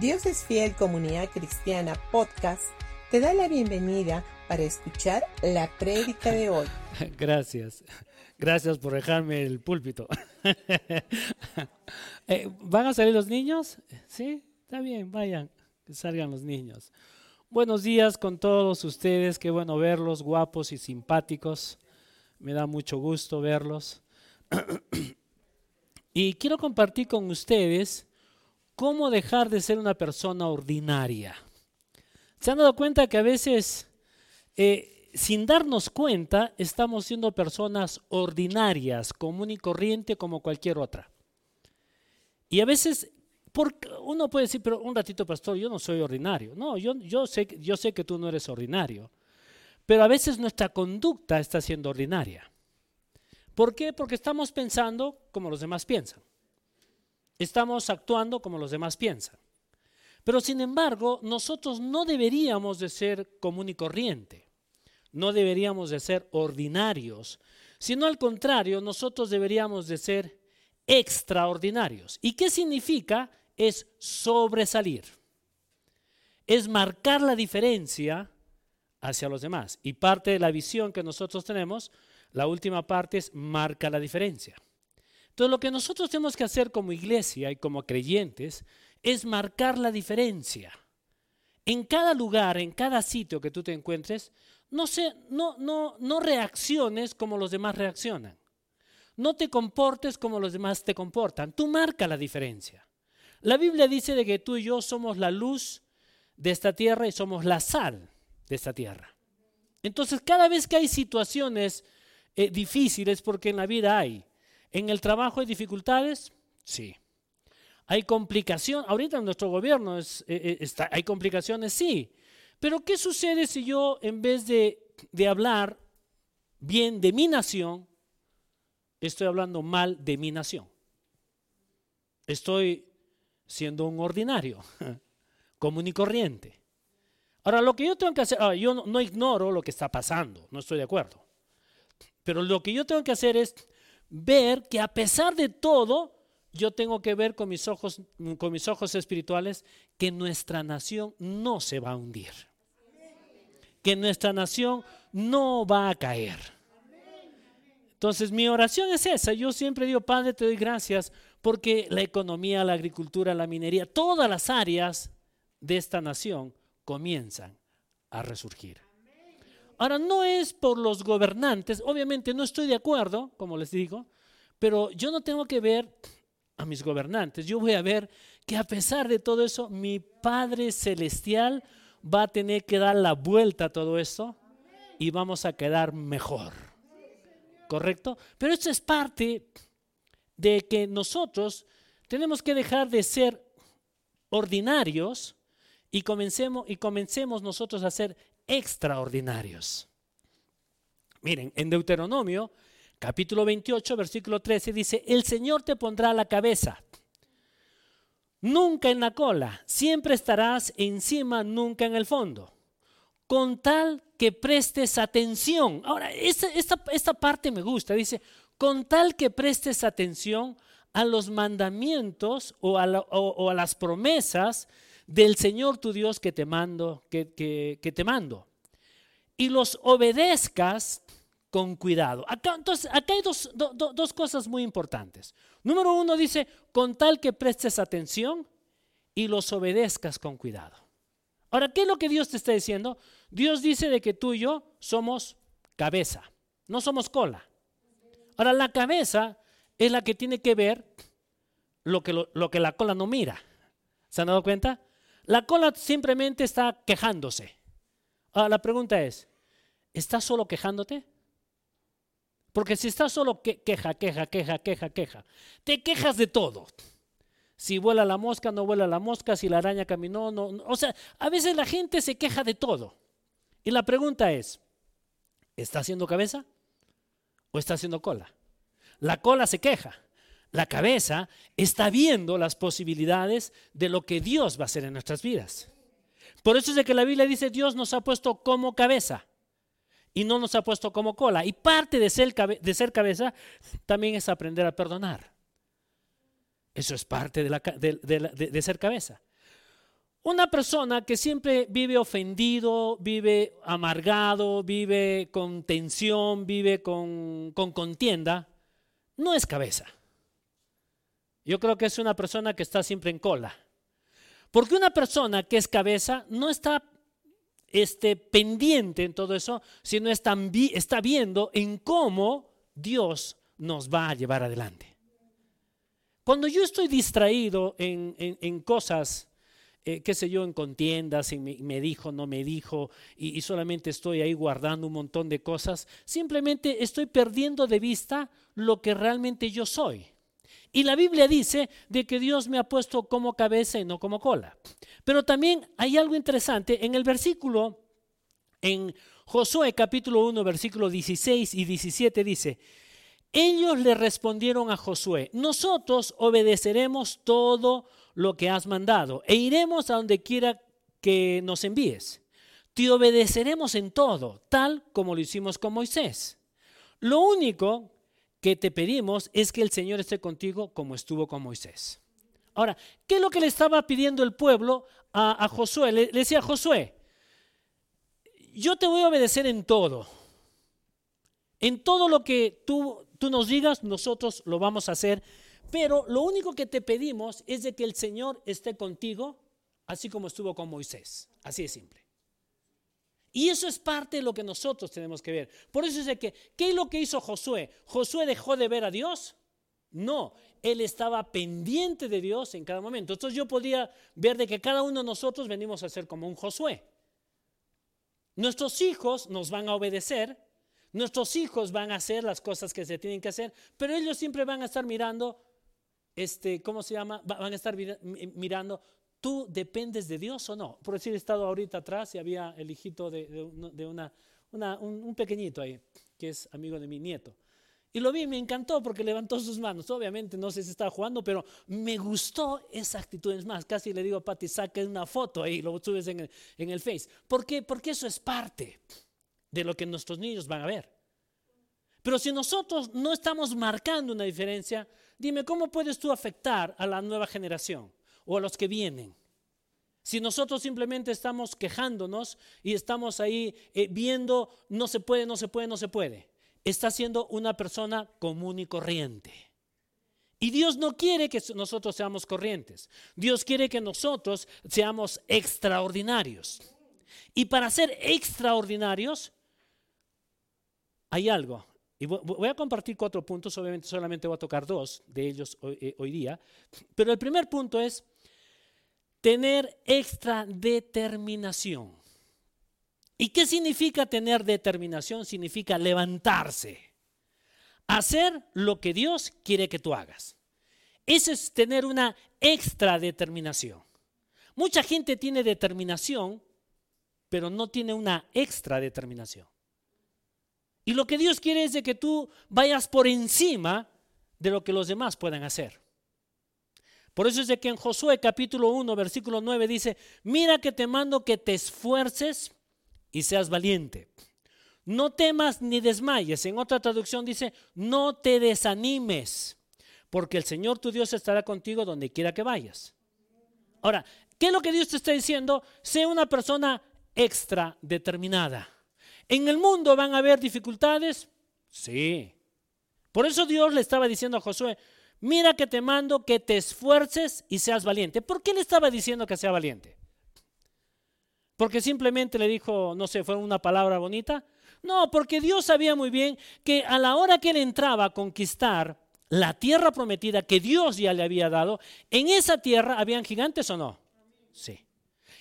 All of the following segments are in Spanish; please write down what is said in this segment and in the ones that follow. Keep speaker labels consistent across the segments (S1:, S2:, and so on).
S1: Dios es Fiel Comunidad Cristiana Podcast te da la bienvenida para escuchar la prédica de hoy.
S2: Gracias. Gracias por dejarme el púlpito. Eh, ¿Van a salir los niños? Sí, está bien, vayan, que salgan los niños. Buenos días con todos ustedes, qué bueno verlos, guapos y simpáticos. Me da mucho gusto verlos. y quiero compartir con ustedes cómo dejar de ser una persona ordinaria. ¿Se han dado cuenta que a veces, eh, sin darnos cuenta, estamos siendo personas ordinarias, común y corriente como cualquier otra? Y a veces uno puede decir, pero un ratito, pastor, yo no soy ordinario. No, yo, sé, yo sé que tú no eres ordinario. Pero a veces nuestra conducta está siendo ordinaria. ¿Por qué? Porque estamos pensando como los demás piensan. Estamos actuando como los demás piensan. Pero sin embargo, nosotros no deberíamos de ser común y corriente. No deberíamos de ser ordinarios, sino al contrario, nosotros deberíamos de ser extraordinarios. ¿Y qué significa? Es sobresalir. Es marcar la diferencia hacia los demás. Y parte de la visión que nosotros tenemos, la última parte es marca la diferencia. Entonces lo que nosotros tenemos que hacer como iglesia y como creyentes es marcar la diferencia. En cada lugar, en cada sitio que tú te encuentres, no, se, no, no, no reacciones como los demás reaccionan. No te comportes como los demás te comportan. Tú marca la diferencia. La Biblia dice de que tú y yo somos la luz de esta tierra y somos la sal de esta tierra. Entonces, cada vez que hay situaciones eh, difíciles, porque en la vida hay, en el trabajo hay dificultades, sí. Hay complicación, ahorita en nuestro gobierno eh, eh, hay complicaciones, sí. Pero ¿qué sucede si yo en vez de, de hablar bien de mi nación, estoy hablando mal de mi nación. Estoy siendo un ordinario, común y corriente. Ahora, lo que yo tengo que hacer, ah, yo no, ignoro lo que está pasando, no estoy de acuerdo. Pero lo que yo tengo que hacer es ver que a pesar de todo, yo tengo que ver con mis ojos, con mis ojos espirituales que nuestra nación no se va a hundir. Que nuestra nación no va a caer entonces mi oración es esa. Yo siempre digo, Padre, te doy gracias porque la economía, la agricultura, la minería, todas las áreas de esta nación comienzan a resurgir. Ahora, no es por los gobernantes, obviamente no estoy de acuerdo, como les digo, pero yo no tengo que ver a mis gobernantes, yo voy a ver que a pesar de todo eso, mi Padre Celestial va a tener que dar la vuelta a todo esto y vamos a quedar mejor. ¿correcto? Pero esto es parte de que nosotros tenemos que dejar de ser ordinarios y comencemos, y comencemos nosotros a ser extraordinarios. Miren, en Deuteronomio, capítulo 28, versículo 13, dice, el Señor te pondrá la cabeza, nunca en la cola, siempre estarás encima, nunca en el fondo con tal que prestes atención. Ahora, esta, parte me gusta, dice, con tal que prestes atención a los mandamientos o a, las promesas del Señor tu Dios que te mando, que, te mando. Y los obedezcas con cuidado. Acá, entonces, acá hay dos, dos cosas muy importantes. Número uno dice, con tal que prestes atención y los obedezcas con cuidado. Ahora, ¿qué es lo que Dios te está diciendo? Dios dice de que tú y yo somos cabeza, no somos cola. Ahora, la cabeza es la que tiene que ver lo que, lo, que la cola no mira. ¿Se han dado cuenta? La cola simplemente está quejándose. Ahora, la pregunta es, ¿estás solo quejándote? Porque si estás solo queja, queja, queja, queja, queja, te quejas de todo. Si vuela la mosca, no vuela la mosca, si la araña caminó, no. O sea, a veces la gente se queja de todo. Y la pregunta es, ¿está haciendo cabeza o está haciendo cola? La cola se queja. La cabeza está viendo las posibilidades de lo que Dios va a hacer en nuestras vidas. Por eso es de que la Biblia dice, Dios nos ha puesto como cabeza y no nos ha puesto como cola. Y parte de ser, de ser cabeza también es aprender a perdonar. Eso es parte de, de ser cabeza. Una persona que siempre vive ofendido, vive amargado, vive con tensión, vive con, con contienda, no es cabeza. Yo creo que es una persona que está siempre en cola. Porque una persona que es cabeza no está este, pendiente en todo eso, sino está, viendo en cómo Dios nos va a llevar adelante. Cuando yo estoy distraído en, cosas, eh, qué sé yo, en contiendas, y me, dijo, no me dijo, y, solamente estoy ahí guardando un montón de cosas, simplemente estoy perdiendo de vista lo que realmente yo soy. Y la Biblia dice de que Dios me ha puesto como cabeza y no como cola. Pero también hay algo interesante en el versículo, en Josué capítulo 1, versículo 16 y 17 dice, ellos le respondieron a Josué, nosotros obedeceremos todo lo que has mandado e iremos a donde quiera que nos envíes. Te obedeceremos en todo, tal como lo hicimos con Moisés. Lo único que te pedimos es que el Señor esté contigo como estuvo con Moisés. Ahora, ¿qué es lo que le estaba pidiendo el pueblo a, Josué? Le, decía, Josué, yo te voy a obedecer en todo. En todo lo que tú, tú nos digas, nosotros lo vamos a hacer. Pero lo único que te pedimos es de que el Señor esté contigo, así como estuvo con Moisés. Así de simple. Y eso es parte de lo que nosotros tenemos que ver. Por eso es de que, ¿qué es lo que hizo Josué? ¿Josué dejó de ver a Dios? No, él estaba pendiente de Dios en cada momento. Entonces yo podía ver de que cada uno de nosotros venimos a ser como un Josué. Nuestros hijos nos van a obedecer, nuestros hijos van a hacer las cosas que se tienen que hacer, pero ellos siempre van a estar mirando, este, ¿cómo se llama? Van a estar mirando ¿Tú dependes de Dios o no? Por decir, he estado ahorita atrás y había el hijito de, una, un, pequeñito ahí, que es amigo de mi nieto. Y lo vi me encantó porque levantó sus manos. Obviamente no sé si estaba jugando, pero me gustó esa actitud. Es más, casi le digo a Pati, saque una foto ahí lo subes en el, en el Face. ¿Por qué? Porque eso es parte de lo que nuestros niños van a ver. Pero si nosotros no estamos marcando una diferencia, dime, ¿cómo puedes tú afectar a la nueva generación? O a los que vienen. Si nosotros simplemente estamos quejándonos y estamos ahí eh, viendo no se puede, no se puede, no se puede, está siendo una persona común y corriente. Y Dios no quiere que nosotros seamos corrientes. Dios quiere que nosotros seamos extraordinarios. Y para ser extraordinarios, hay algo. Y voy a compartir cuatro puntos, obviamente solamente voy a tocar dos de ellos hoy, eh, hoy día. Pero el primer punto es tener extra determinación. ¿Y qué significa tener determinación? Significa levantarse, hacer lo que Dios quiere que tú hagas. Eso es tener una extra determinación. Mucha gente tiene determinación, pero no tiene una extra determinación. Y lo que Dios quiere es de que tú vayas por encima de lo que los demás puedan hacer. Por eso es de que en Josué capítulo 1, versículo 9 dice, mira que te mando que te esfuerces y seas valiente. No temas ni desmayes. En otra traducción dice, no te desanimes, porque el Señor tu Dios estará contigo donde quiera que vayas. Ahora, ¿qué es lo que Dios te está diciendo? Sé una persona extra determinada. ¿En el mundo van a haber dificultades? Sí. Por eso Dios le estaba diciendo a Josué, mira que te mando que te esfuerces y seas valiente. ¿Por qué le estaba diciendo que sea valiente? Porque simplemente le dijo, no sé, fue una palabra bonita. No, porque Dios sabía muy bien que a la hora que él entraba a conquistar la tierra prometida que Dios ya le había dado, en esa tierra habían gigantes o no? Sí.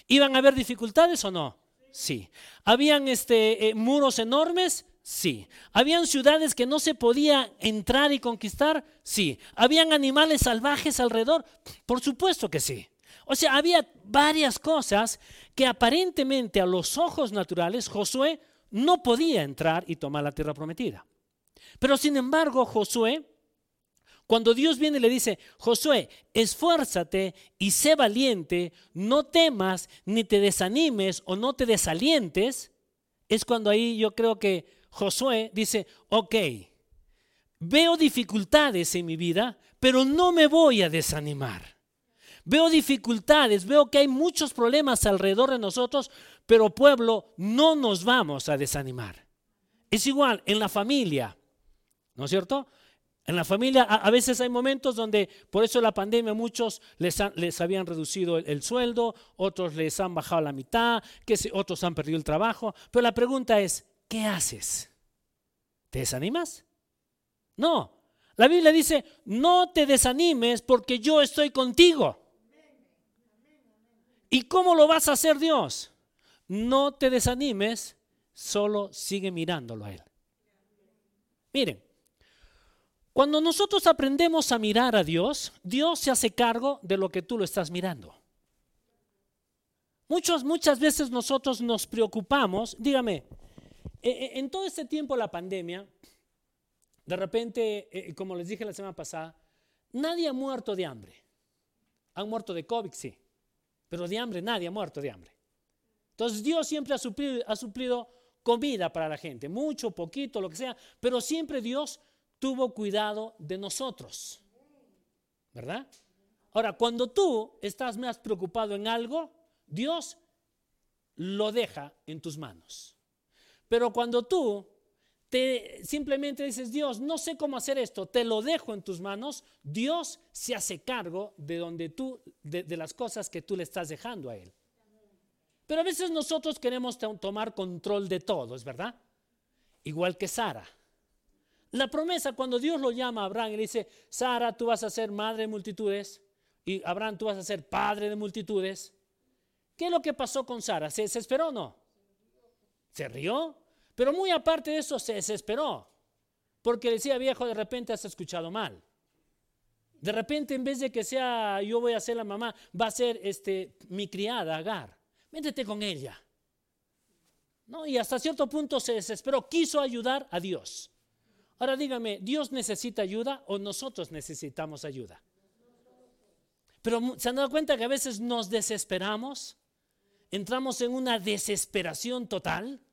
S2: ¿Iban a haber dificultades o no? Sí. ¿Habían este, eh, muros enormes? Sí. ¿Habían ciudades que no se podía entrar y conquistar? Sí. ¿Habían animales salvajes alrededor? Por supuesto que sí. O sea, había varias cosas que aparentemente a los ojos naturales Josué no podía entrar y tomar la tierra prometida. Pero sin embargo, Josué, cuando Dios viene y le dice, Josué, esfuérzate y sé valiente, no temas, ni te desanimes o no te desalientes, es cuando ahí yo creo que Josué dice, ok, veo dificultades en mi vida, pero no me voy a desanimar. Veo dificultades, veo que hay muchos problemas alrededor de nosotros, pero pueblo, no nos vamos a desanimar. Es igual en la familia, ¿no es cierto? En la familia a, veces hay momentos donde, por eso la pandemia, muchos les, les habían reducido el, sueldo, otros les han bajado la mitad, que otros han perdido el trabajo. Pero la pregunta es, ¿qué haces? ¿Te desanimas? No. La Biblia dice, no te desanimes porque yo estoy contigo. ¿Y cómo lo vas a hacer Dios? No te desanimes, solo sigue mirándolo a Él. Miren, cuando nosotros aprendemos a mirar a Dios, Dios se hace cargo de lo que tú lo estás mirando. Muchas, muchas veces nosotros nos preocupamos, dígame, en todo este tiempo de la pandemia, de repente, eh, como les dije la semana pasada, nadie ha muerto de hambre. Han muerto de COVID, sí, pero de hambre nadie ha muerto de hambre. Entonces Dios siempre ha suplido comida para la gente, mucho, poquito, lo que sea, pero siempre Dios tuvo cuidado de nosotros. ¿Verdad? Ahora, cuando tú estás más preocupado en algo, Dios lo deja en tus manos. Pero cuando tú te simplemente dices, Dios, no sé cómo hacer esto, te lo dejo en tus manos, Dios se hace cargo de donde tú de, las cosas que tú le estás dejando a él. Pero a veces nosotros queremos tomar control de todo, ¿es verdad? Igual que Sara. La promesa, cuando Dios lo llama a Abraham y le dice, Sara, tú vas a ser madre de multitudes, y Abraham, tú vas a ser padre de multitudes. ¿Qué es lo que pasó con Sara? ¿Se desesperó o no? Se rió, pero muy aparte de eso se desesperó, porque decía, viejo, de repente has escuchado mal. De repente, en vez de que sea yo voy a ser la mamá, va a ser este, mi criada, Agar. Métete con ella. ¿No? Y hasta cierto punto se desesperó, quiso ayudar a Dios. Ahora dígame, ¿Dios necesita ayuda o nosotros necesitamos ayuda? Pero se han dado cuenta que a veces nos desesperamos, entramos en una desesperación total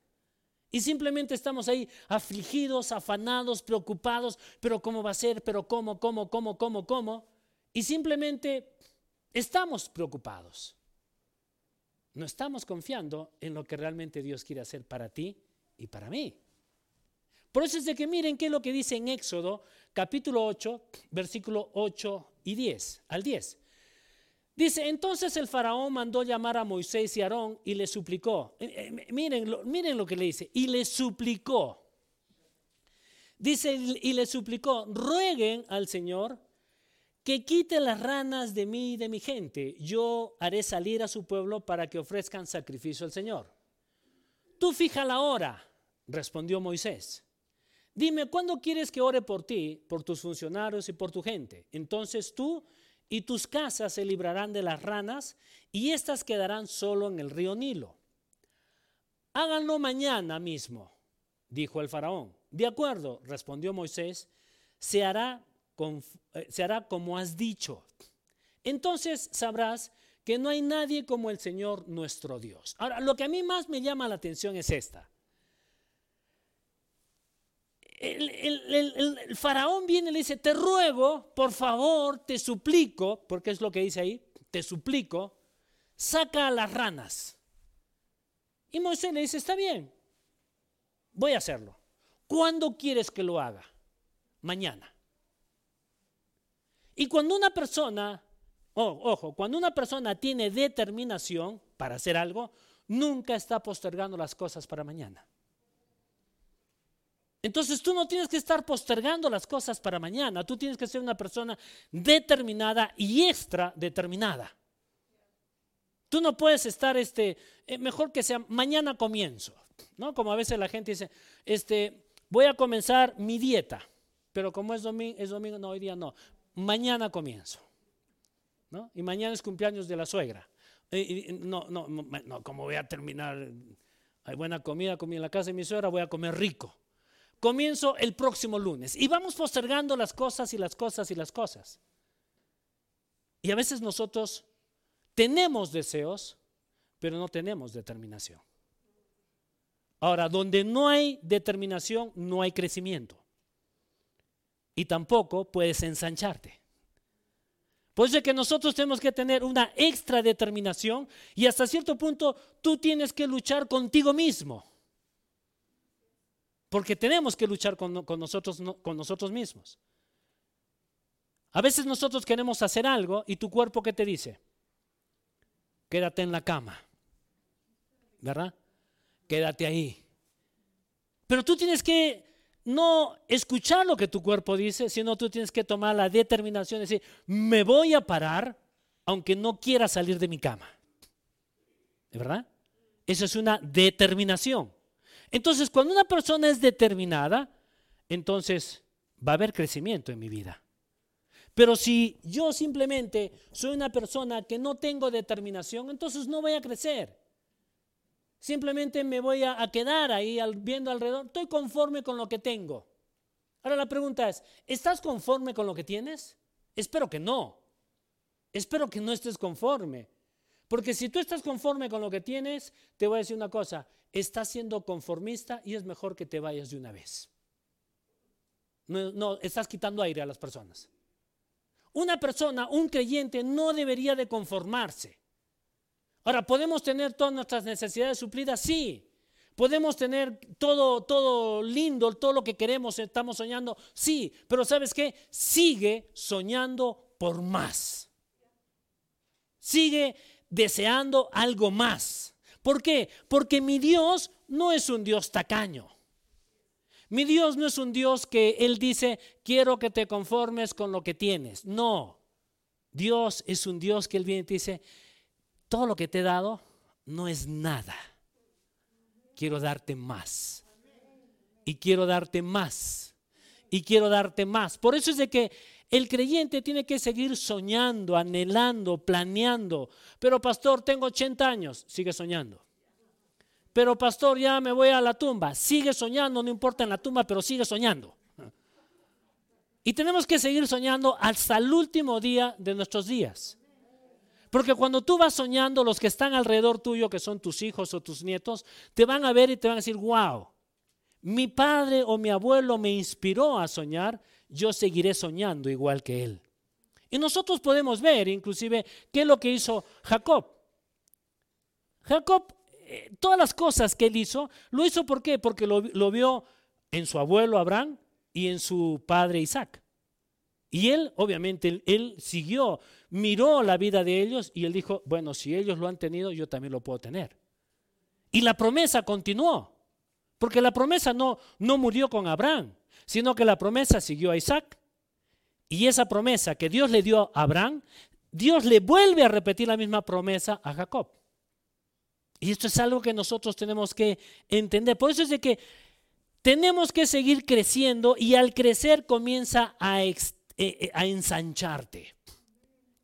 S2: y simplemente estamos ahí afligidos, afanados, preocupados, pero ¿cómo va a ser? ¿Pero cómo, cómo, cómo, cómo, cómo? Y simplemente estamos preocupados. No estamos confiando en lo que realmente Dios quiere hacer para ti y para mí. Por eso es de que miren qué es lo que dice en Éxodo capítulo 8, versículo 8 y 10, al 10. Dice, entonces el faraón mandó llamar a Moisés y Aarón y le suplicó. Eh, eh, miren, miren lo que le dice, y le suplicó. Dice, y le suplicó, rueguen al Señor que quite las ranas de mí y de mi gente. Yo haré salir a su pueblo para que ofrezcan sacrificio al Señor. Tú fija la hora, respondió Moisés. Dime, ¿cuándo quieres que ore por ti, por tus funcionarios y por tu gente? Entonces tú y tus casas se librarán de las ranas y éstas quedarán solo en el río Nilo. Háganlo mañana mismo, dijo el faraón. De acuerdo, respondió Moisés, se hará, eh, se hará como has dicho. Entonces sabrás que no hay nadie como el Señor nuestro Dios. Ahora, lo que a mí más me llama la atención es esta el, faraón viene y le dice, te ruego, por favor, te suplico, porque es lo que dice ahí, te suplico, saca a las ranas. Y Moisés le dice, está bien, voy a hacerlo. ¿Cuándo quieres que lo haga? Mañana. Y cuando una persona, ojo, cuando una persona tiene determinación para hacer algo, nunca está postergando las cosas para mañana. Entonces tú no tienes que estar postergando las cosas para mañana, tú tienes que ser una persona determinada y extra determinada. Tú no puedes estar, este, eh, mejor que sea mañana comienzo, ¿no? Como a veces la gente dice, este, voy a comenzar mi dieta, pero como es domingo, es domingo, no, hoy día no, mañana comienzo, ¿no? Y mañana es cumpleaños de la suegra. no, no, no, como voy a terminar, hay buena comida, comí en la casa de mi suegra, voy a comer rico comienzo el próximo lunes. Y vamos postergando las cosas y las cosas y las cosas. Y a veces nosotros tenemos deseos, pero no tenemos determinación. Ahora, donde no hay determinación, no hay crecimiento. Y tampoco puedes ensancharte. Por eso es que nosotros tenemos que tener una extra determinación y hasta cierto punto tú tienes que luchar contigo mismo. Porque tenemos que luchar con, nosotros, con nosotros mismos. A veces nosotros queremos hacer algo y tu cuerpo ¿qué te dice? Quédate en la cama. ¿Verdad? Quédate ahí. Pero tú tienes que no escuchar lo que tu cuerpo dice, sino tú tienes que tomar la determinación de decir, me voy a parar aunque no quiera salir de mi cama. ¿Verdad? Eso es una determinación. Entonces, cuando una persona es determinada, entonces va a haber crecimiento en mi vida. Pero si yo simplemente soy una persona que no tengo determinación, entonces no voy a crecer. Simplemente me voy a, quedar ahí viendo alrededor. Estoy conforme con lo que tengo. Ahora la pregunta es, ¿estás conforme con lo que tienes? Espero que no. Espero que no estés conforme. Porque si tú estás conforme con lo que tienes, te voy a decir una cosa, estás siendo conformista y es mejor que te vayas de una vez. No, estás quitando aire a las personas. Una persona, un creyente, no debería de conformarse. Ahora, ¿podemos tener todas nuestras necesidades suplidas? Sí. ¿Podemos tener todo, todo lindo, todo lo que queremos, estamos soñando? Sí. Pero ¿sabes qué? Sigue soñando por más. Sigue deseando algo más. ¿Por qué? Porque mi Dios no es un Dios tacaño. Mi Dios no es un Dios que Él dice, quiero que te conformes con lo que tienes. No. Dios es un Dios que Él viene y te dice, todo lo que te he dado no es nada. Quiero darte más. Y quiero darte más. Y quiero darte más. Por eso es de que el creyente tiene que seguir soñando, anhelando, planeando. Pero pastor, tengo 80 años, sigue soñando. Pero pastor, ya me voy a la tumba, sigue soñando, no importa en la tumba, pero sigue soñando. Y tenemos que seguir soñando hasta el último día de nuestros días. Porque cuando tú vas soñando, los que están alrededor tuyo, que son tus hijos o tus nietos, te van a ver y te van a decir, wow, mi padre o mi abuelo me inspiró a soñar, yo seguiré soñando igual que él. Y nosotros podemos ver inclusive qué es lo que hizo Jacob. Jacob, eh, todas las cosas que él hizo, lo hizo ¿por qué? Porque lo, lo vio en su abuelo Abraham y en su padre Isaac. Y él, obviamente, él, siguió, miró la vida de ellos y él dijo, bueno, si ellos lo han tenido, yo también lo puedo tener. Y la promesa continuó, porque la promesa no, no murió con Abraham, sino que la promesa siguió a Isaac. Y esa promesa que Dios le dio a Abraham, Dios le vuelve a repetir la misma promesa a Jacob. Y esto es algo que nosotros tenemos que entender. Por eso es de que tenemos que seguir creciendo y al crecer comienza a eh, eh, a ensancharte.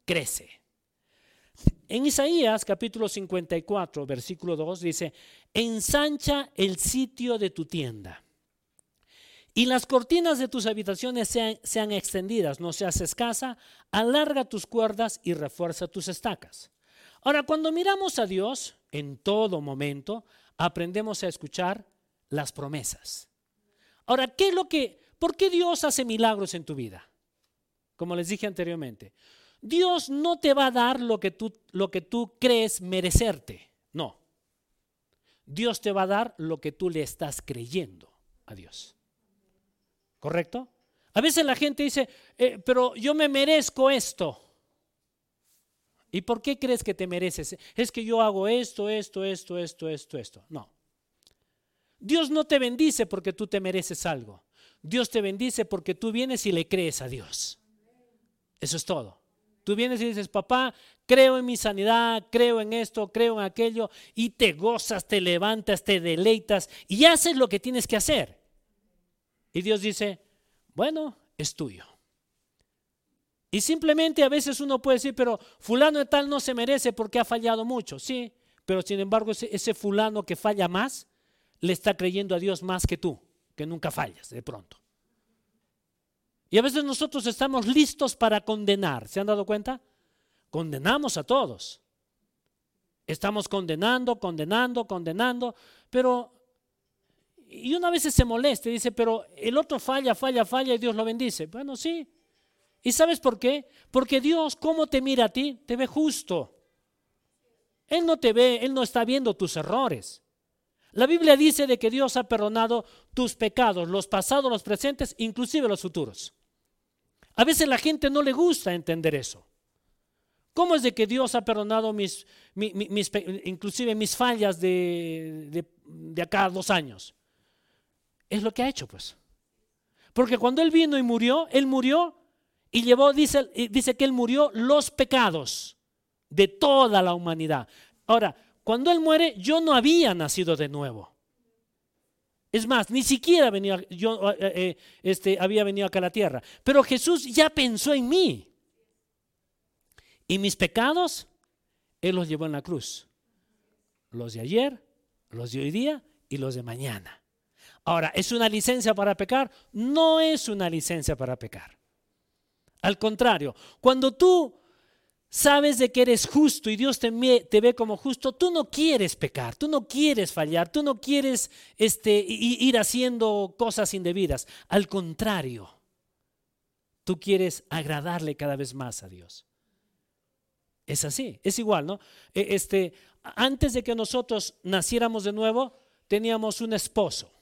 S2: Crece. En Isaías capítulo 54, versículo 2 dice, ensancha el sitio de tu tienda y las cortinas de tus habitaciones sean, sean, extendidas, no seas escasa, alarga tus cuerdas y refuerza tus estacas. Ahora, cuando miramos a Dios, en todo momento, aprendemos a escuchar las promesas. Ahora, ¿qué es lo que, por qué Dios hace milagros en tu vida? como les dije anteriormente. Dios no te va a dar lo que tú, lo que tú crees merecerte, no. Dios te va a dar lo que tú le estás creyendo a Dios. ¿Correcto? A veces la gente dice, eh, pero yo me merezco esto. ¿Y por qué crees que te mereces? Es que yo hago esto, esto, esto, esto, esto, esto. No. Dios no te bendice porque tú te mereces algo. Dios te bendice porque tú vienes y le crees a Dios. Eso es todo. Tú vienes y dices, papá, creo en mi sanidad, creo en esto, creo en aquello, y te gozas, te levantas, te deleitas y haces lo que tienes que hacer. Y Dios dice, bueno, es tuyo. Y simplemente a veces uno puede decir, pero fulano de tal no se merece porque ha fallado mucho. Sí, pero sin embargo ese, ese fulano que falla más, le está creyendo a Dios más que tú, que nunca fallas de pronto. Y a veces nosotros estamos listos para condenar. ¿Se han dado cuenta? Condenamos a todos. Estamos condenando, condenando, condenando, pero y una vez se molesta y dice, pero el otro falla, falla, falla y Dios lo bendice. Bueno, sí, ¿Y sabes por qué? Porque Dios, ¿cómo te mira a ti? Te ve justo. Él no te ve, Él no está viendo tus errores. La Biblia dice de que Dios ha perdonado tus pecados, los pasados, los presentes, inclusive los futuros. A veces la gente no le gusta entender eso. ¿Cómo es de que Dios ha perdonado mis, inclusive mis fallas de, de acá a dos años? Es lo que ha hecho, pues. Porque cuando Él vino y murió, Él murió y llevó, dice, dice que Él murió los pecados de toda la humanidad. Ahora, cuando Él muere, yo no había nacido de nuevo. Es más, ni siquiera venía, yo eh, eh, este, había venido acá a la tierra. Pero Jesús ya pensó en mí. Y mis pecados, Él los llevó en la cruz. Los de ayer, los de hoy día y los de mañana. Ahora, ¿es una licencia para pecar? No es una licencia para pecar. Al contrario, cuando tú sabes de que eres justo y Dios te, ve como justo, tú no quieres pecar, tú no quieres fallar, tú no quieres este, ir haciendo cosas indebidas. Al contrario, tú quieres agradarle cada vez más a Dios. Es así, es igual, ¿no? E, este, antes de que nosotros naciéramos de nuevo, teníamos un esposo.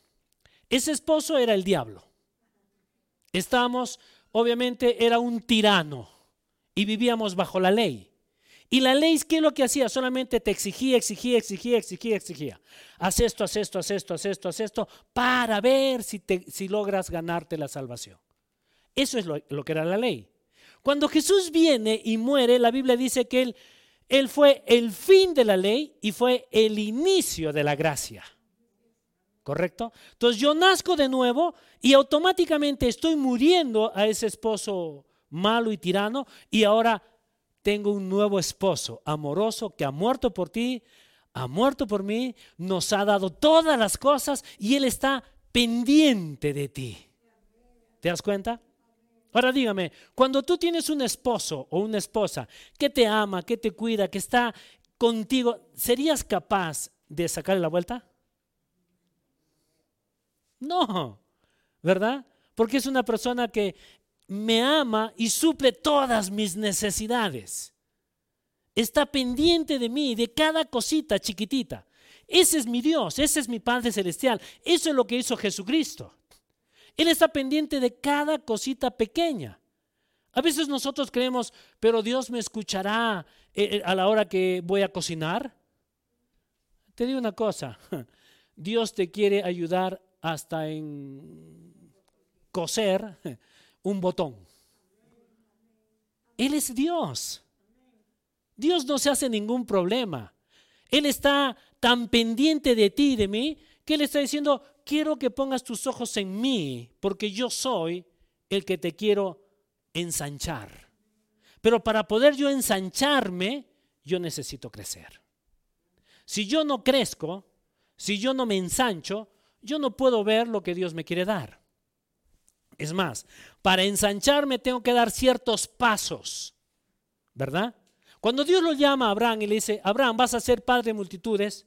S2: Ese esposo era el diablo. Estábamos, obviamente, era un tirano y vivíamos bajo la ley. Y la ley, ¿qué es lo que hacía? Solamente te exigía, exigía, exigía, exigía, exigía. Haz esto, haz esto, haz esto, haz esto, haz esto, para ver si, te, si logras ganarte la salvación. Eso es lo, lo, que era la ley. Cuando Jesús viene y muere, la Biblia dice que él, él fue el fin de la ley y fue el inicio de la gracia. ¿Correcto? Entonces yo nazco de nuevo y automáticamente estoy muriendo a ese esposo malo y tirano, y ahora tengo un nuevo esposo amoroso que ha muerto por ti, ha muerto por mí, nos ha dado todas las cosas y Él está pendiente de ti. ¿Te das cuenta? Ahora dígame, cuando tú tienes un esposo o una esposa que te ama, que te cuida, que está contigo, ¿serías capaz de sacarle la vuelta? No, ¿verdad? Porque es una persona que me ama y suple todas mis necesidades. Está pendiente de mí, de cada cosita chiquitita. Ese es mi Dios, ese es mi Padre Celestial. Eso es lo que hizo Jesucristo. Él está pendiente de cada cosita pequeña. A veces nosotros creemos, pero Dios me escuchará eh, eh, a la hora que voy a cocinar. Te digo una cosa, Dios te quiere ayudar hasta en coser un botón. Él es Dios. Dios no se hace ningún problema. Él está tan pendiente de ti y de mí que Él está diciendo, quiero que pongas tus ojos en mí, porque yo soy el que te quiero ensanchar. Pero para poder yo ensancharme, yo necesito crecer. Si yo no crezco, si yo no me ensancho, yo no puedo ver lo que Dios me quiere dar. Es más, para ensancharme tengo que dar ciertos pasos, ¿verdad? Cuando Dios lo llama a Abraham y le dice, Abraham, vas a ser padre de multitudes,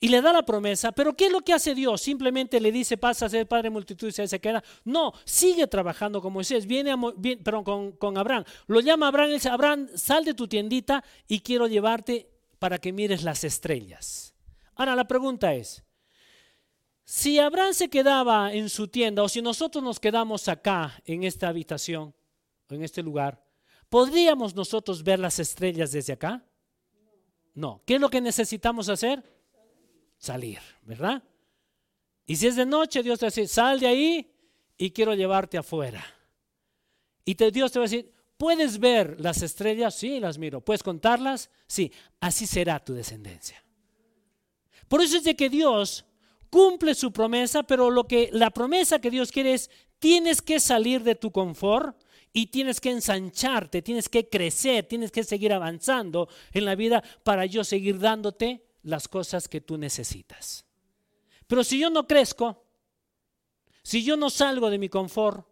S2: y le da la promesa, pero ¿qué es lo que hace Dios? Simplemente le dice, pasa a ser padre de multitudes y se queda. No, sigue trabajando con Moisés, viene, a, con, con Abraham. Lo llama Abraham y dice, Abraham, sal de tu tiendita y quiero llevarte para que mires las estrellas. Ahora la pregunta es, si Abraham se quedaba en su tienda o si nosotros nos quedamos acá en esta habitación, en este lugar, ¿podríamos nosotros ver las estrellas desde acá? No. ¿Qué es lo que necesitamos hacer? Salir, ¿verdad? Y si es de noche, Dios te va a decir, sal de ahí y quiero llevarte afuera. Y Dios te va a decir, ¿puedes ver las estrellas? Sí, las miro. ¿Puedes contarlas? Sí. Así será tu descendencia. Por eso es de que Dios cumple su promesa, pero lo que la promesa que Dios quiere es tienes que salir de tu confort y tienes que ensancharte, tienes que crecer, tienes que seguir avanzando en la vida para yo seguir dándote las cosas que tú necesitas. Pero si yo no crezco, si yo no salgo de mi confort,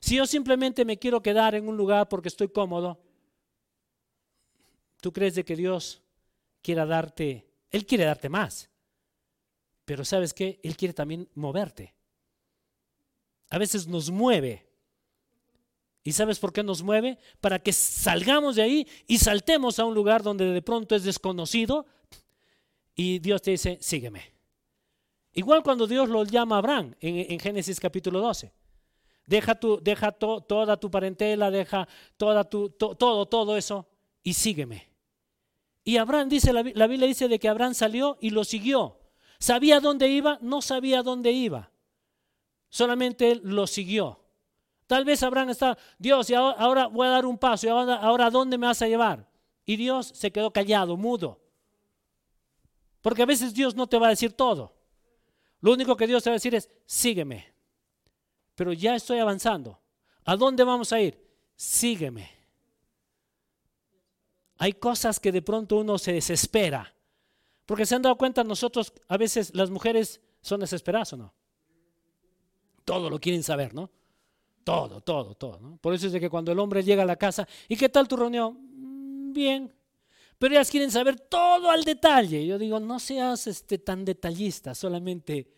S2: si yo simplemente me quiero quedar en un lugar porque estoy cómodo, ¿tú crees de que Dios quiera darte, Él quiere darte más? Pero sabes qué? Él quiere también moverte. A veces nos mueve ¿Y sabes por qué nos mueve? Para que salgamos de ahí y saltemos a un lugar donde de pronto es desconocido y Dios te dice, sígueme. Igual cuando Dios lo llama a Abraham en, Génesis capítulo 12. Deja, tu, deja toda tu parentela, deja toda tu, todo, todo eso y sígueme. Y Abraham dice, la, la Biblia dice de que Abraham salió y lo siguió. ¿Sabía dónde iba? No sabía dónde iba. Solamente él lo siguió. Tal vez Abraham está, Dios, y ahora, voy a dar un paso, y ahora, ahora ¿dónde me vas a llevar? Y Dios se quedó callado, mudo. Porque a veces Dios no te va a decir todo. Lo único que Dios te va a decir es, sígueme. Pero ya estoy avanzando. ¿A dónde vamos a ir? Sígueme. Hay cosas que de pronto uno se desespera. Porque se han dado cuenta nosotros, a veces las mujeres son desesperadas o no. Todo lo quieren saber, ¿no? Todo, todo, todo. Por eso es de que cuando el hombre llega a la casa, ¿y qué tal tu reunión? Mm, bien, pero ellas quieren saber todo al detalle. Yo digo, no seas este, tan detallista, solamente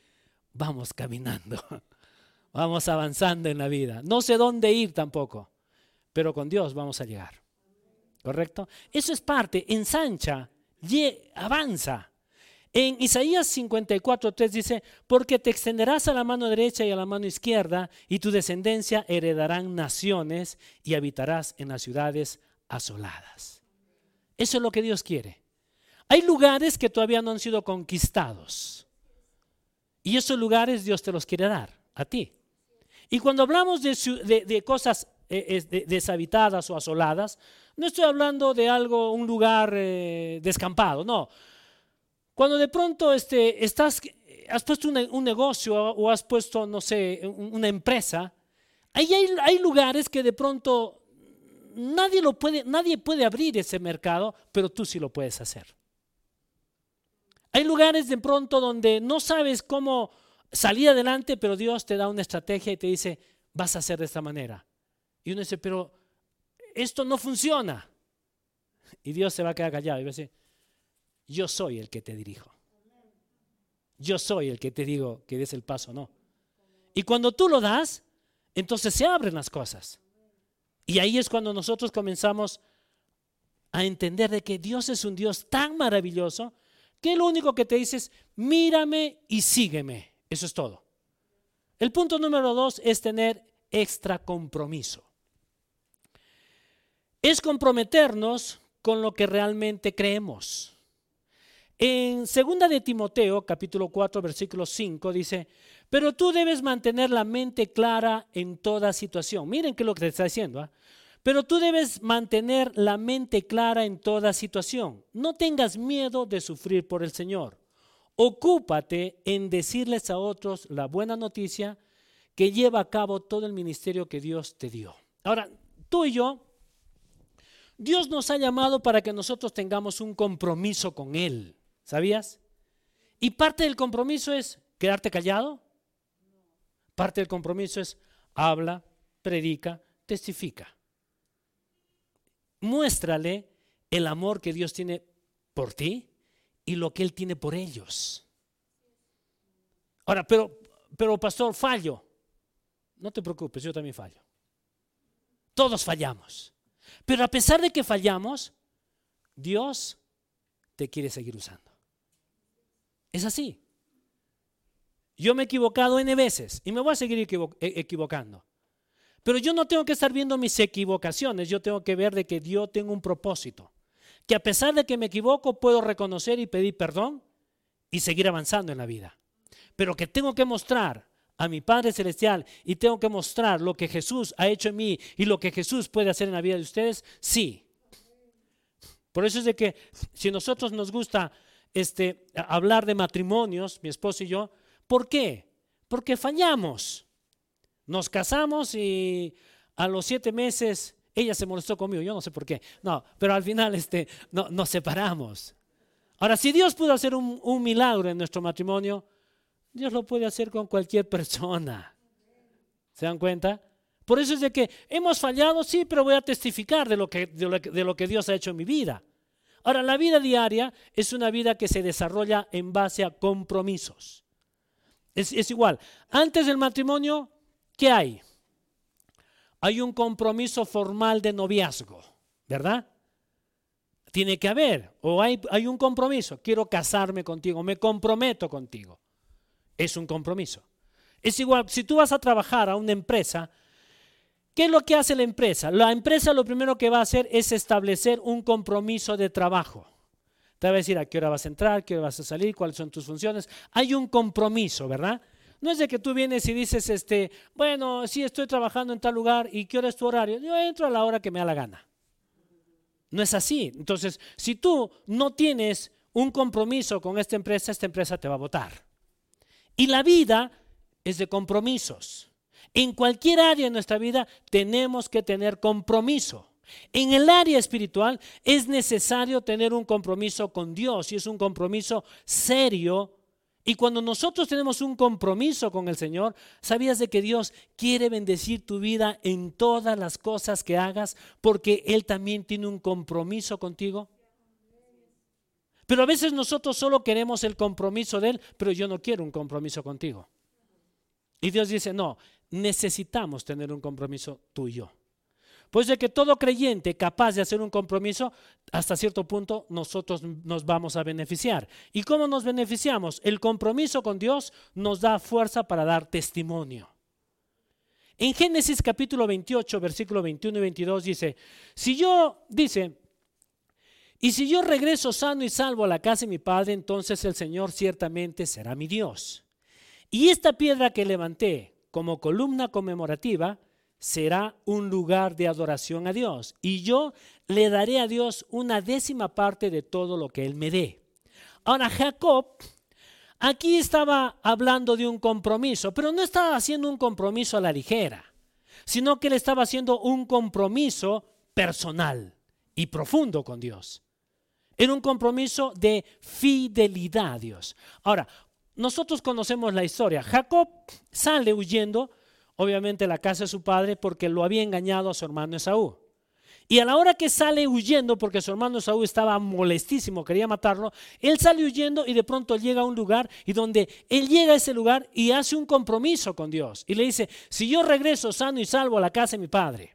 S2: vamos caminando, vamos avanzando en la vida. No sé dónde ir tampoco, pero con Dios vamos a llegar. ¿Correcto? Eso es parte, ensancha, avanza. En Isaías 54, 3 dice, porque te extenderás a la mano derecha y a la mano izquierda, y tu descendencia heredarán naciones y habitarás en las ciudades asoladas. Eso es lo que Dios quiere. Hay lugares que todavía no han sido conquistados. Y esos lugares Dios te los quiere dar a ti. Y cuando hablamos de, cosas eh, deshabitadas o asoladas, no estoy hablando de algo, un lugar eh, descampado, no. Cuando de pronto este, has puesto un, negocio o has puesto, no sé, una empresa, ahí hay, hay lugares que de pronto nadie, lo puede, nadie puede abrir ese mercado, pero tú sí lo puedes hacer. Hay lugares de pronto donde no sabes cómo salir adelante, pero Dios te da una estrategia y te dice, vas a hacer de esta manera. Y uno dice, pero esto no funciona. Y Dios se va a quedar callado y va a decir, yo soy el que te dirijo. Yo soy el que te digo que des el paso, no. Y cuando tú lo das, entonces se abren las cosas. Y ahí es cuando nosotros comenzamos a entender de que Dios es un Dios tan maravilloso que lo único que te dice es, mírame y sígueme. Eso es todo. El punto número dos es tener extra compromiso. Es comprometernos con lo que realmente creemos. En segunda de Timoteo, capítulo 4, versículo 5, dice, pero tú debes mantener la mente clara en toda situación. Miren qué es lo que te está diciendo. ¿ah? Pero tú debes mantener la mente clara en toda situación. No tengas miedo de sufrir por el Señor. Ocúpate en decirles a otros la buena noticia que lleva a cabo todo el ministerio que Dios te dio. Ahora, tú y yo, Dios nos ha llamado para que nosotros tengamos un compromiso con Él. ¿Sabías? Y parte del compromiso es quedarte callado, Parte del compromiso es habla, predica, testifica. Muéstrale el amor que Dios tiene por ti y lo que Él tiene por ellos. Ahora, pero, pero pastor, fallo. No te preocupes, yo también fallo. Todos fallamos. Pero a pesar de que fallamos, Dios te quiere seguir usando. Es así. Yo me he equivocado N veces y me voy a seguir e-, equivocando. Pero yo no tengo que estar viendo mis equivocaciones, yo tengo que ver de que Dios tengo un propósito. Que a pesar de que me equivoco, puedo reconocer y pedir perdón y seguir avanzando en la vida. Pero que tengo que mostrar a mi Padre Celestial y tengo que mostrar lo que Jesús ha hecho en mí y lo que Jesús puede hacer en la vida de ustedes, sí. Por eso es de que si nosotros nos gusta este, hablar de matrimonios, mi esposo y yo, ¿Por qué? Porque fallamos. Nos casamos y a los siete meses ella se molestó conmigo, yo no sé por qué. No, pero al final este, no, nos separamos. Ahora, si Dios pudo hacer un, un milagro en nuestro matrimonio, Dios lo puede hacer con cualquier persona. ¿Se dan cuenta? Por eso es de que hemos fallado, sí, pero voy a testificar de lo, que, de lo, que, Dios ha hecho en mi vida. Ahora, la vida diaria es una vida que se desarrolla en base a compromisos. Es, igual. Antes del matrimonio, ¿qué hay? hay un compromiso formal de noviazgo, ¿verdad? Tiene que haber, o hay, hay un compromiso, quiero casarme contigo, me comprometo contigo. Es un compromiso. Es igual, si tú vas a trabajar a una empresa, ¿qué es lo que hace la empresa? La empresa lo primero que va a hacer es establecer un compromiso de trabajo. Te va a decir a qué hora vas a entrar, qué hora vas a salir, cuáles son tus funciones. Hay un compromiso, ¿verdad? No es de que tú vienes y dices, este, bueno, sí estoy trabajando en tal lugar y qué hora es tu horario. Yo entro a la hora que me da la gana. No es así. Entonces, si tú no tienes un compromiso con esta empresa, esta empresa te va a votar. Y la vida es de compromisos. En cualquier área de nuestra vida tenemos que tener compromiso. En el área espiritual es necesario tener un compromiso con Dios y es un compromiso serio y cuando nosotros tenemos un compromiso con el Señor, ¿sabías de que Dios quiere bendecir tu vida en todas las cosas que hagas porque Él también tiene un compromiso contigo? Pero a veces nosotros solo queremos el compromiso de Él, pero yo no quiero un compromiso contigo. Y Dios dice, no, necesitamos tener un compromiso tuyo. Pues de que todo creyente capaz de hacer un compromiso, hasta cierto punto nosotros nos vamos a beneficiar. ¿Y cómo nos beneficiamos? El compromiso con Dios nos da fuerza para dar testimonio. En Génesis capítulo 28, versículo 21 y 22 dice, si yo, dice, y si yo regreso sano y salvo a la casa de mi padre, entonces el Señor ciertamente será mi Dios. Y esta piedra que levanté como columna conmemorativa, será un lugar de adoración a Dios. Y yo le daré a Dios una décima parte de todo lo que Él me dé. Ahora, Jacob aquí estaba hablando de un compromiso, pero no estaba haciendo un compromiso a la ligera, sino que él estaba haciendo un compromiso personal y profundo con Dios. Era un compromiso de fidelidad a Dios. Ahora, nosotros conocemos la historia. Jacob sale huyendo obviamente la casa de su padre porque lo había engañado a su hermano Esaú. Y a la hora que sale huyendo, porque su hermano Esaú estaba molestísimo, quería matarlo, él sale huyendo y de pronto llega a un lugar y donde él llega a ese lugar y hace un compromiso con Dios. Y le dice, si yo regreso sano y salvo a la casa de mi padre,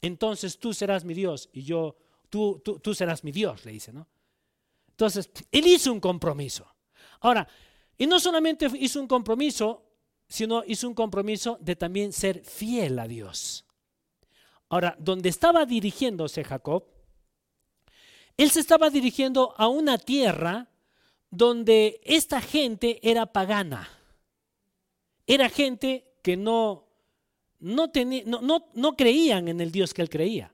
S2: entonces tú serás mi Dios y yo, tú, serás mi Dios, le dice, ¿no? Entonces, él hizo un compromiso. Ahora, y no solamente hizo un compromiso, sino hizo un compromiso de también ser fiel a Dios. Ahora, donde estaba dirigiéndose Jacob, él se estaba dirigiendo a una tierra donde esta gente era pagana. Era gente que no, no creían en el Dios que él creía.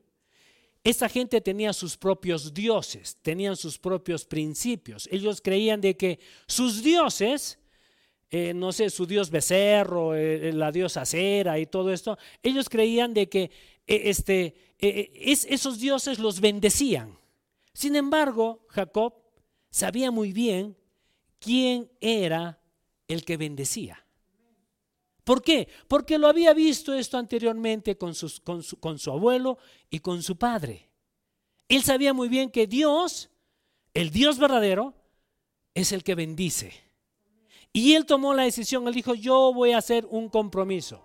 S2: Esta gente tenía sus propios dioses, tenían sus propios principios. Ellos creían de que sus dioses eh, no sé, su dios becerro, eh, eh, la diosa cera y todo esto, ellos creían de que este, esos dioses los bendecían. Sin embargo, Jacob sabía muy bien quién era el que bendecía. ¿Por qué? Porque lo había visto esto anteriormente con, con su abuelo y con su padre. Él sabía muy bien que Dios, el Dios verdadero, es el que bendice. Y él tomó la decisión, él dijo, yo voy a hacer un compromiso.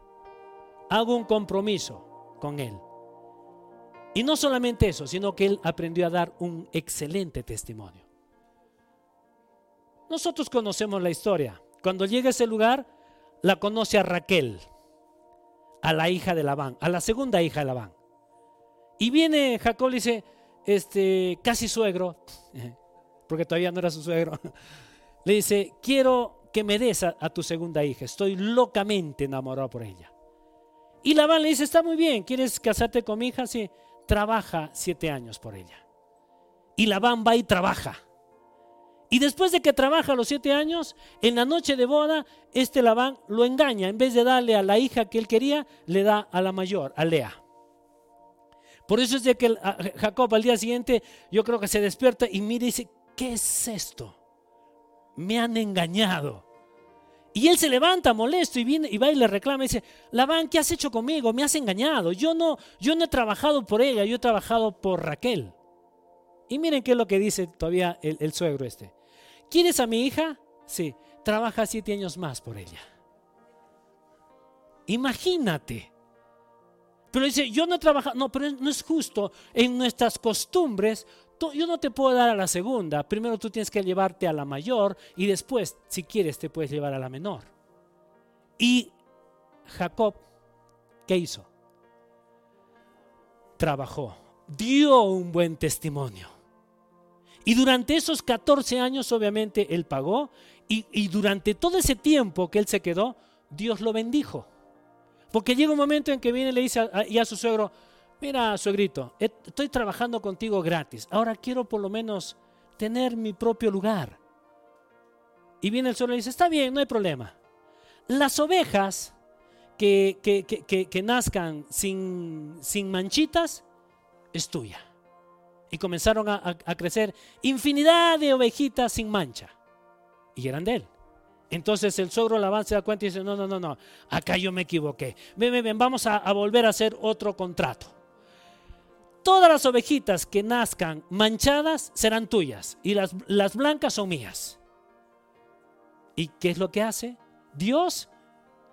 S2: Hago un compromiso con él. Y no solamente eso, sino que él aprendió a dar un excelente testimonio. Nosotros conocemos la historia. Cuando llega a ese lugar, la conoce a Raquel, a la hija de Labán, a la segunda hija de Labán. Y viene Jacob y dice, este, casi suegro, porque todavía no era su suegro, le dice, quiero que me des a, tu segunda hija. Estoy locamente enamorado por ella. Y Labán le dice, está muy bien, ¿quieres casarte con mi hija? Sí, trabaja siete años por ella. Y Labán va y trabaja. Y después de que trabaja los siete años, en la noche de boda, este Labán lo engaña. En vez de darle a la hija que él quería, le da a la mayor, a Lea. Por eso es de que Jacob al día siguiente, yo creo que se despierta y mira y dice, ¿qué es esto? Me han engañado. Y él se levanta molesto y, viene, y va y le reclama y dice, Labán, ¿qué has hecho conmigo? Me has engañado. Yo no, yo no he trabajado por ella, yo he trabajado por Raquel. Y miren qué es lo que dice todavía el, suegro este. ¿Quieres a mi hija? Sí, trabaja siete años más por ella. Imagínate. Pero dice, yo no he trabajado, no, pero no es justo. En nuestras costumbres, yo no te puedo dar a la segunda. Primero tú tienes que llevarte a la mayor y después, si quieres, te puedes llevar a la menor. Y Jacob, ¿qué hizo? Trabajó, dio un buen testimonio. Y durante esos 14 años, obviamente, él pagó. Y, durante todo ese tiempo que él se quedó, Dios lo bendijo. Porque llega un momento en que viene y le dice a, a su suegro, mira, suegrito, estoy trabajando contigo gratis. Ahora quiero por lo menos tener mi propio lugar. Y viene el suegro y dice, está bien, no hay problema. Las ovejas que, que, nazcan sin, sin manchitas es tuya y comenzaron a, crecer infinidad de ovejitas sin mancha. Y eran de él. Entonces el suegro Labán se da cuenta y dice, no, no, no, no, acá yo me equivoqué. Ven, ven, ven, vamos a, volver a hacer otro contrato. Todas las ovejitas que nazcan manchadas serán tuyas y las, las blancas son mías. ¿Y qué es lo que hace? Dios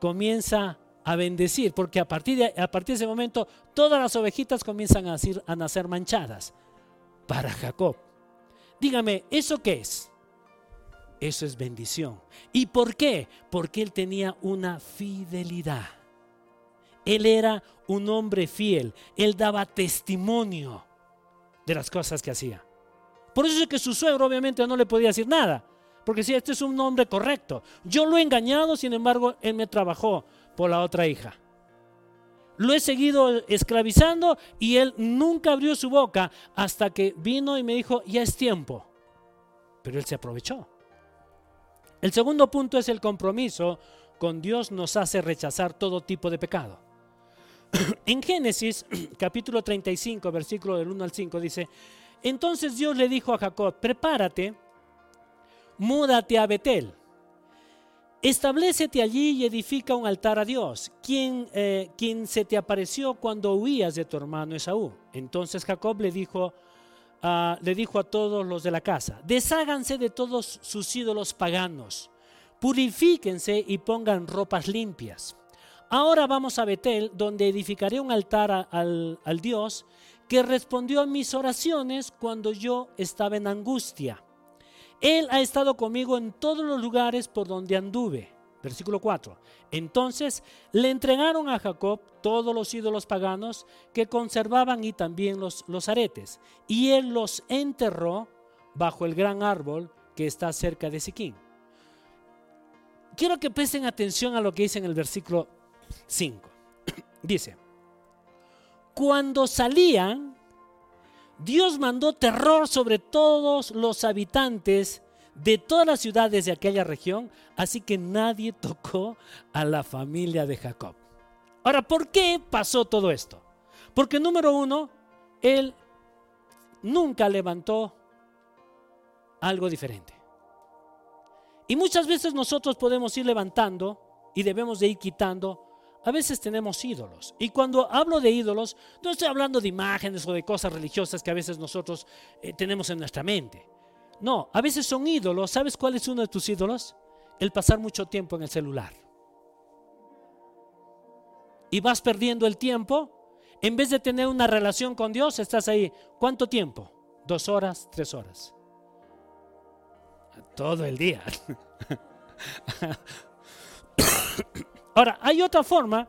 S2: comienza a bendecir, porque a partir, de, a partir de ese momento todas las ovejitas comienzan a, a nacer manchadas para Jacob. Dígame, ¿eso qué es? Eso es bendición. ¿Y por qué? Porque él tenía una fidelidad. Él era un hombre fiel. Él daba testimonio de las cosas que hacía. Por eso es que su suegro obviamente no le podía decir nada. Porque si este es un hombre correcto. Yo lo he engañado, sin embargo, él me trabajó por la otra hija. Lo he seguido esclavizando y él nunca abrió su boca hasta que vino y me dijo, ya es tiempo. Pero él se aprovechó. El segundo punto es el compromiso con Dios nos hace rechazar todo tipo de pecado. en Génesis capítulo 35, versículo del 1 al 5 dice, entonces Dios le dijo a Jacob, prepárate, múdate a Betel Establecete allí y edifica un altar a Dios, quien, eh, quien se te apareció cuando huías de tu hermano Esaú. Entonces Jacob le dijo, ah, le dijo a todos los de la casa, desháganse de todos sus ídolos paganos, purifíquense y pongan ropas limpias. Ahora vamos a Betel, donde edificaré un altar al, al Dios que respondió a mis oraciones cuando yo estaba en angustia. Él ha estado conmigo en todos los lugares por donde anduve. Versículo 4. Entonces le entregaron a Jacob todos los ídolos paganos que conservaban y también los, los aretes. Y él los enterró bajo el gran árbol que está cerca de Siquín. Quiero que presten atención a lo que dice en el versículo 5. Dice, cuando salían, Dios mandó terror sobre todos los habitantes de todas las ciudades de aquella región, así que nadie tocó a la familia de Jacob. Ahora, ¿por qué pasó todo esto? Porque número uno, él nunca levantó algo diferente. Y muchas veces nosotros podemos ir levantando y debemos de ir quitando a veces tenemos ídolos. Y cuando hablo de ídolos, no estoy hablando de imágenes o de cosas religiosas que a veces nosotros eh, tenemos en nuestra mente. No, a veces son ídolos. ¿Sabes cuál es uno de tus ídolos? El pasar mucho tiempo en el celular. Y vas perdiendo el tiempo. En vez de tener una relación con Dios, estás ahí. ¿Cuánto tiempo? Dos horas, tres horas. Todo el día. Ahora, hay otra forma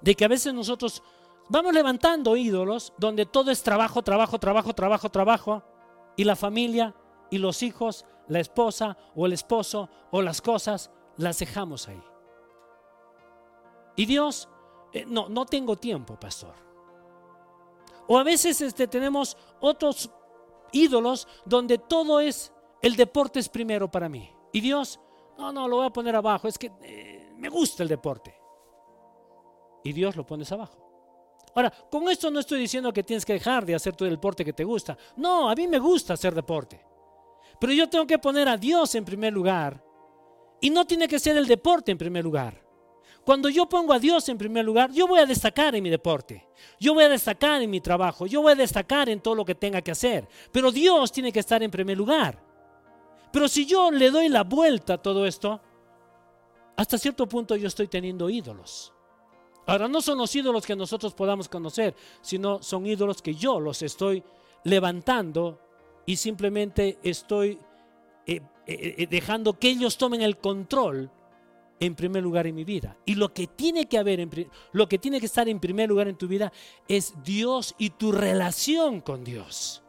S2: de que a veces nosotros vamos levantando ídolos donde todo es trabajo, trabajo, trabajo, trabajo, trabajo, y la familia y los hijos, la esposa o el esposo o las cosas, las dejamos ahí. Y Dios, eh, no, no tengo tiempo, pastor. O a veces este, tenemos otros ídolos donde todo es, el deporte es primero para mí. Y Dios, no, no, lo voy a poner abajo, es que... Eh, me gusta el deporte. Y Dios lo pones abajo. Ahora, con esto no estoy diciendo que tienes que dejar de hacer tu deporte que te gusta. No, a mí me gusta hacer deporte. Pero yo tengo que poner a Dios en primer lugar. Y no tiene que ser el deporte en primer lugar. Cuando yo pongo a Dios en primer lugar, yo voy a destacar en mi deporte. Yo voy a destacar en mi trabajo. Yo voy a destacar en todo lo que tenga que hacer. Pero Dios tiene que estar en primer lugar. Pero si yo le doy la vuelta a todo esto, hasta cierto punto yo estoy teniendo ídolos. Ahora, no son los ídolos que nosotros podamos conocer, sino son ídolos que yo los estoy levantando y simplemente estoy eh, eh, eh, dejando que ellos tomen el control en primer lugar en mi vida. Y lo que tiene que haber, lo que tiene que estar en primer lugar en tu vida es Dios y tu relación con Dios.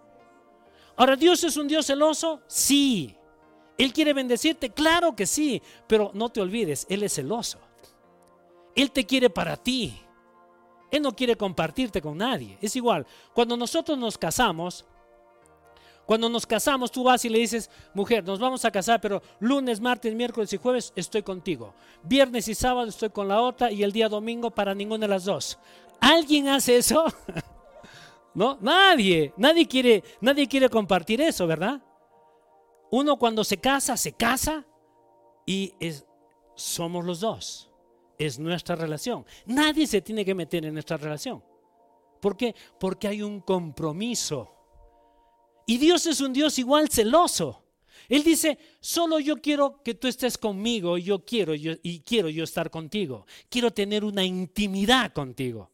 S2: Ahora, ¿Dios es un Dios celoso? Sí. ¿Él quiere bendecirte? Claro que sí. Pero no te olvides, Él es celoso. Él te quiere para ti. Él no quiere compartirte con nadie. Es igual, cuando nosotros nos casamos, cuando nos casamos, tú vas y le dices, mujer, nos vamos a casar, pero lunes, martes, miércoles y jueves estoy contigo. Viernes y sábado estoy con la otra y el día domingo para ninguna de las dos. ¿Alguien hace eso? ¿No? Nadie. Nadie quiere, nadie quiere compartir eso, ¿verdad? Uno cuando se casa, se casa y es, somos los dos. Es nuestra relación. Nadie se tiene que meter en nuestra relación. ¿Por qué? Porque hay un compromiso. Y Dios es un Dios igual celoso. Él dice, solo yo quiero que tú estés conmigo, yo quiero y quiero yo estar contigo. Quiero tener una intimidad contigo.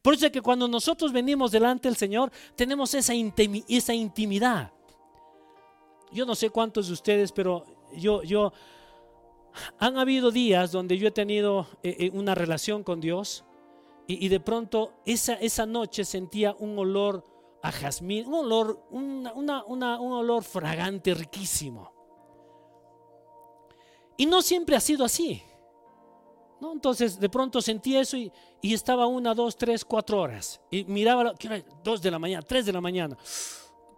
S2: Por eso es que cuando nosotros venimos delante del Señor, tenemos esa, esa intimidad. Yo no sé cuántos de ustedes, pero yo, yo, han habido días donde yo he tenido eh, eh, una relación con Dios y, de pronto esa, esa noche sentía un olor a jazmín, un olor, un olor fragante, riquísimo. Y no siempre ha sido así. ¿no? Entonces de pronto sentí eso y, estaba una, dos, tres, cuatro horas. Y miraba, dos de la mañana, tres de la mañana.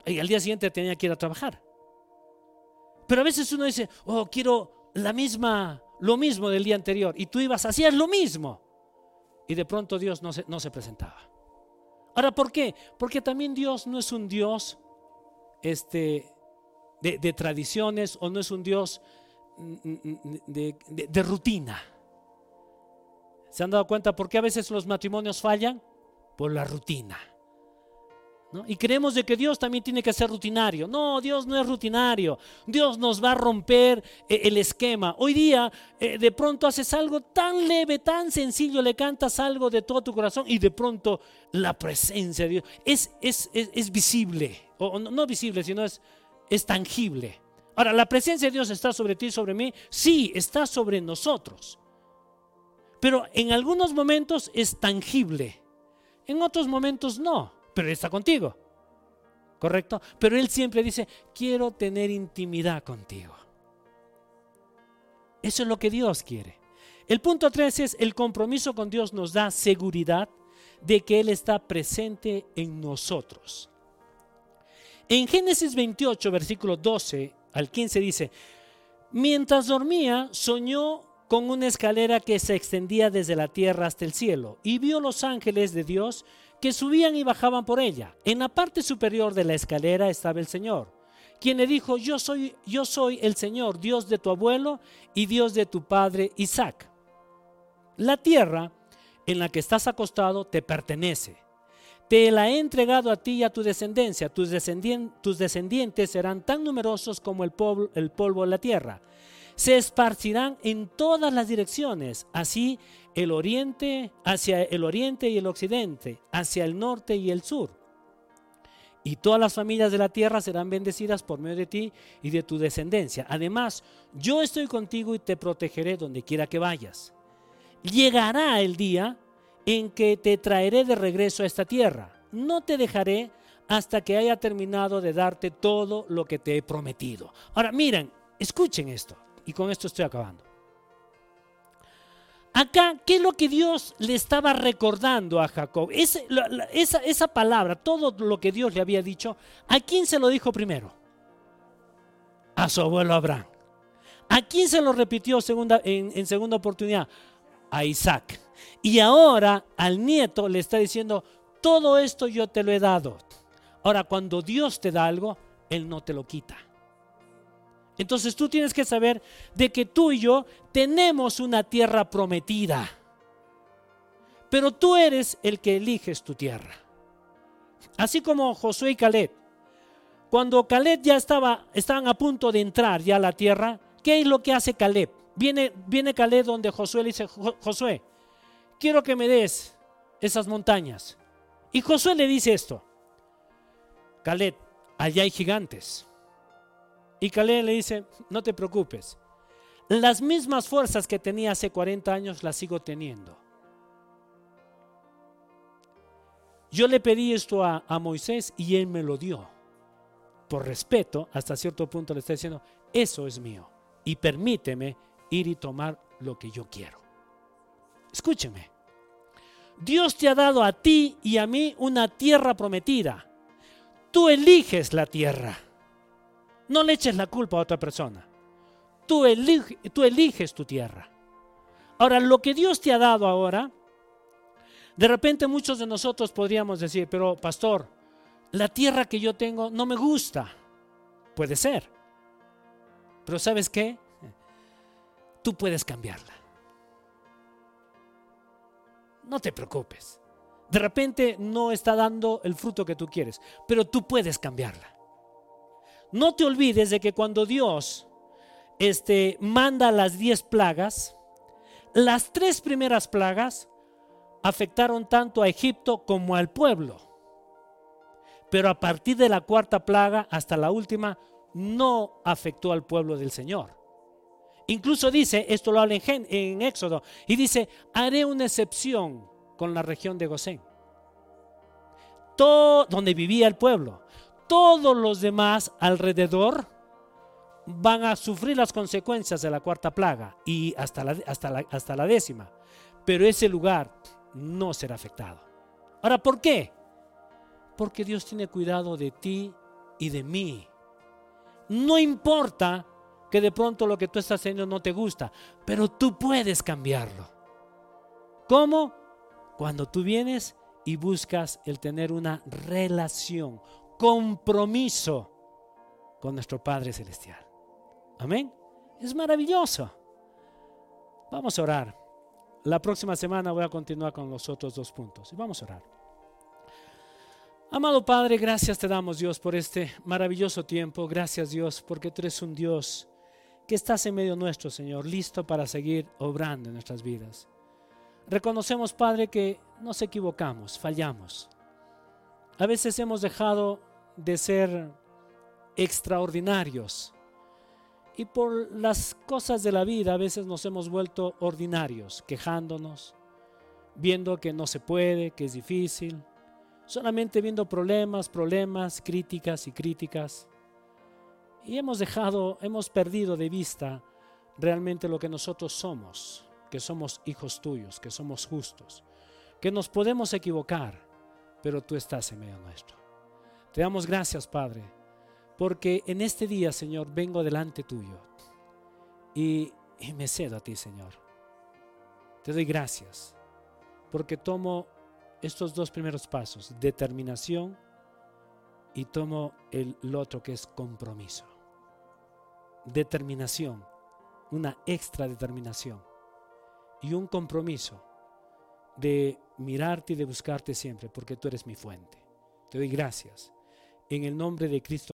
S2: Y al día siguiente tenía que ir a trabajar. Pero a veces uno dice, oh, quiero la misma, lo mismo del día anterior. Y tú ibas, hacías lo mismo. Y de pronto Dios no se, no se presentaba. Ahora, ¿por qué? Porque también Dios no es un Dios este, de, tradiciones o no es un Dios mm, mm, mm, de rutina. ¿Se han dado cuenta por qué a veces los matrimonios fallan? Por la rutina. Y creemos de que Dios también tiene que ser rutinario. No, Dios no es rutinario. Dios nos va a romper eh, el esquema. Hoy día eh, de pronto haces algo tan leve, tan sencillo, le cantas algo de todo tu corazón y de pronto la presencia de Dios es, es, es, visible. O no, visible, sino es, es tangible. Ahora, ¿la presencia de Dios está sobre ti, sobre mí? Sí, está sobre nosotros. Pero en algunos momentos es tangible. En otros momentos no pero Él está contigo. ¿Correcto? Pero Él siempre dice, quiero tener intimidad contigo. Eso es lo que Dios quiere. El punto 3 es, el compromiso con Dios nos da seguridad de que Él está presente en nosotros. En Génesis 28, versículo 12 al 15 dice, mientras dormía, soñó con una escalera que se extendía desde la tierra hasta el cielo y vio los ángeles de Dios que subían y bajaban por ella. En la parte superior de la escalera estaba el Señor, quien le dijo, yo soy, yo soy el Señor, Dios de tu abuelo y Dios de tu padre Isaac. La tierra en la que estás acostado te pertenece. Te la he entregado a ti y a tu descendencia. Tus, descendientes, serán tan numerosos como el polvo, el polvo de la tierra. Se esparcirán en todas las direcciones. Así el oriente, hacia el oriente y el occidente, hacia el norte y el sur. Y todas las familias de la tierra serán bendecidas por medio de ti y de tu descendencia. Además, yo estoy contigo y te protegeré donde quiera que vayas. Llegará el día en que te traeré de regreso a esta tierra. No te dejaré hasta que haya terminado de darte todo lo que te he prometido. Ahora, miren, escuchen esto. Y con esto estoy acabando. Acá, ¿qué es lo que Dios le estaba recordando a Jacob? esa, palabra, todo lo que Dios le había dicho, ¿a quién se lo dijo primero? A su abuelo Abraham. ¿A quién se lo repitió segunda, en, en segunda oportunidad? A Isaac. Y ahora al nieto le está diciendo, todo esto yo te lo he dado. Ahora, cuando Dios te da algo, Él no te lo quita. Entonces tú tienes que saber de que tú y yo tenemos una tierra prometida. Pero tú eres el que eliges tu tierra. Así como Josué y Caleb. Cuando Caleb ya estaba, estaban a punto de entrar ya a la tierra, ¿qué es lo que hace Caleb? Viene, viene Caleb donde Josué le dice, Josué, quiero que me des esas montañas. Y Josué le dice esto, Caleb, allá hay gigantes. Y Caleb le dice, no te preocupes, las mismas fuerzas que tenía hace 40 años las sigo teniendo. Yo le pedí esto a, a, Moisés y él me lo dio. Por respeto, hasta cierto punto le está diciendo, eso es mío. Y permíteme ir y tomar lo que yo quiero. Escúcheme. Dios te ha dado a ti y a mí una tierra prometida. Tú eliges la tierra. No le eches la culpa a otra persona. Tú, eliges tu tierra. Ahora, lo que Dios te ha dado ahora, de repente muchos de nosotros podríamos decir, pero pastor, la tierra que yo tengo no me gusta. Puede ser. Pero ¿sabes qué? Tú puedes cambiarla. No te preocupes. De repente no está dando el fruto que tú quieres, pero tú puedes cambiarla. No te olvides de que cuando Dios este, manda las diez plagas, las tres primeras plagas afectaron tanto a Egipto como al pueblo. Pero a partir de la cuarta plaga hasta la última, no afectó al pueblo del Señor. Incluso dice, esto lo habla en, Éxodo, y dice, haré una excepción con la región de Gosén, todo, donde vivía el pueblo. Todos los demás alrededor van a sufrir las consecuencias de la cuarta plaga y hasta la, hasta la, hasta la décima. Pero ese lugar no será afectado. Ahora, ¿por qué? Porque Dios tiene cuidado de ti y de mí. No importa que de pronto lo que tú estás haciendo no te gusta, pero tú puedes cambiarlo. ¿Cómo? Cuando tú vienes y buscas el tener una relación, compromiso con nuestro Padre Celestial. Amén. Es maravilloso. Vamos a orar. La próxima semana voy a continuar con los otros dos puntos. Y vamos a orar. Amado Padre, gracias te damos Dios por este maravilloso tiempo. Gracias Dios porque tú eres un Dios que estás en medio nuestro, Señor, listo para seguir obrando en nuestras vidas. Reconocemos, Padre, que nos equivocamos, fallamos. A veces hemos dejado de ser extraordinarios y por las cosas de la vida a veces nos hemos vuelto ordinarios, quejándonos, viendo que no se puede, que es difícil, solamente viendo problemas, problemas, críticas y críticas. Y hemos dejado, hemos perdido de vista realmente lo que nosotros somos, que somos hijos tuyos, que somos justos, que nos podemos equivocar, pero tú estás en medio nuestro. Te damos gracias, Padre porque en este día, Señor, vengo delante tuyo y, me cedo a ti, Señor. Te doy gracias porque tomo estos dos primeros pasos, determinación y tomo el, otro que es compromiso. Determinación, una extra determinación y un compromiso de mirarte y de buscarte siempre porque tú eres mi fuente. Te doy gracias. En el nombre de Cristo